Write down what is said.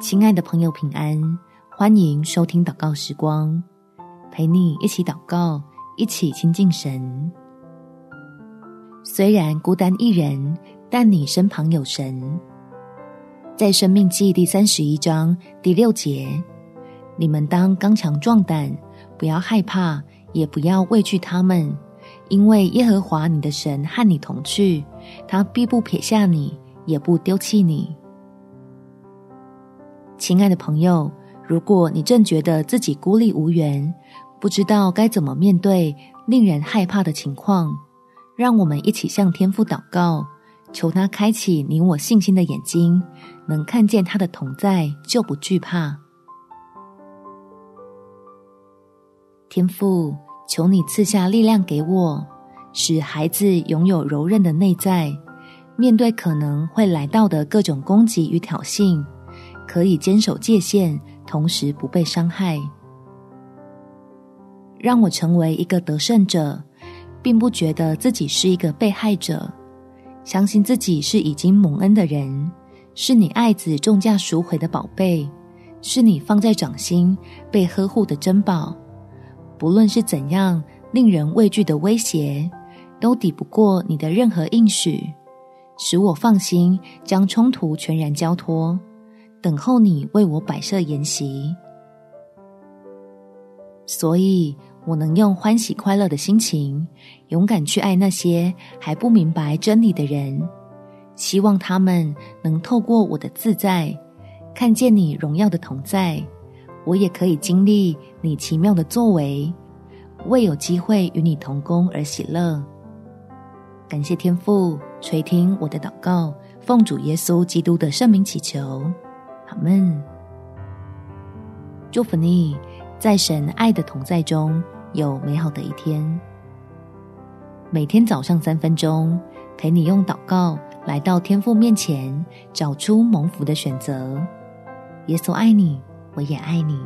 亲爱的朋友，平安！欢迎收听祷告时光，陪你一起祷告，一起亲近神。虽然孤单一人，但你身旁有神。在生命记第三十一章第六节，你们当刚强壮胆，不要害怕，也不要畏惧他们，因为耶和华你的神和你同去，他必不撇下你，也不丢弃你。亲爱的朋友，如果你正觉得自己孤立无援，不知道该怎么面对令人害怕的情况，让我们一起向天父祷告，求他开启你我信心的眼睛，能看见他的同在，就不惧怕。天父，求你赐下力量给我，使孩子拥有柔韧的内在，面对可能会来到的各种攻击与挑衅。可以坚守界限，同时不被伤害。让我成为一个得胜者，并不觉得自己是一个被害者。相信自己是已经蒙恩的人，是你爱子重价赎回的宝贝，是你放在掌心被呵护的珍宝。不论是怎样令人畏惧的威胁，都抵不过你的任何应许，使我放心将冲突全然交托。等候你为我摆设筵席，所以我能用欢喜快乐的心情，勇敢去爱那些还不明白真理的人。希望他们能透过我的自在，看见你荣耀的同在。我也可以经历你奇妙的作为，为有机会与你同工而喜乐。感谢天父垂听我的祷告，奉主耶稣基督的圣名祈求。阿门，祝福你，在神爱的同在中有美好的一天。每天早上三分钟，陪你用祷告来到天父面前，找出蒙福的选择。耶稣爱你，我也爱你。